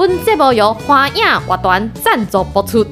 本节目由华影乐团赞助播出。